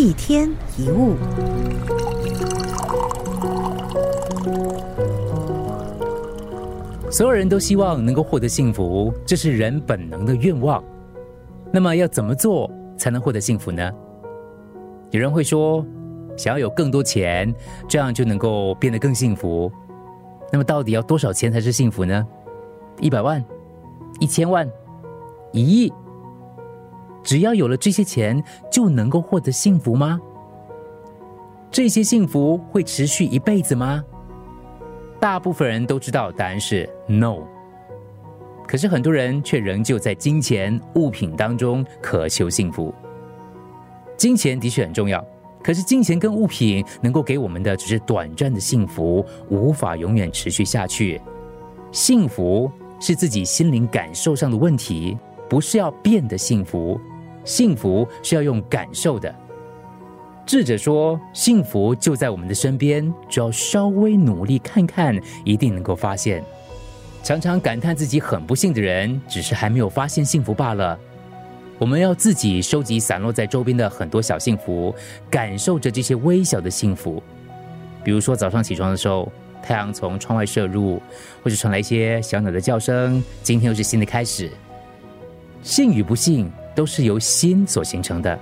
一天一物。所有人都希望能够获得幸福，这是人本能的愿望。那么要怎么做才能获得幸福呢？有人会说，想要有更多钱，这样就能够变得更幸福。那么到底要多少钱才是幸福呢？一百万、一千万、一亿？只要有了这些钱，就能够获得幸福吗？这些幸福会持续一辈子吗？大部分人都知道答案是 no，可是很多人却仍旧在金钱物品当中渴求幸福。金钱的确很重要，可是金钱跟物品能够给我们的只是短暂的幸福，无法永远持续下去。幸福是自己心灵感受上的问题，不是要变得幸福，幸福是要用感受的。智者说：“幸福就在我们的身边，只要稍微努力看看，一定能够发现。”常常感叹自己很不幸的人，只是还没有发现幸福罢了。我们要自己收集散落在周边的很多小幸福，感受着这些微小的幸福。比如说早上起床的时候，太阳从窗外射入，或者传来一些小鸟的叫声，今天又是新的开始。幸与不幸都是由心所形成的。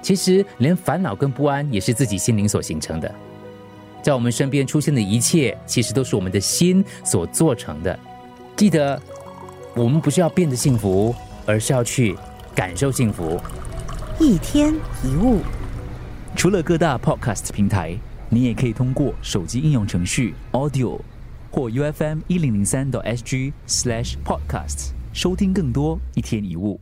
其实，连烦恼跟不安也是自己心灵所形成的。在我们身边出现的一切，其实都是我们的心所做成的。记得，我们不是要变得幸福，而是要去感受幸福。一天一物，除了各大 Podcast 平台，你也可以通过手机应用程序 Audio 或 U F M 一零零三 SG Slash Podcast 收听更多一天一物。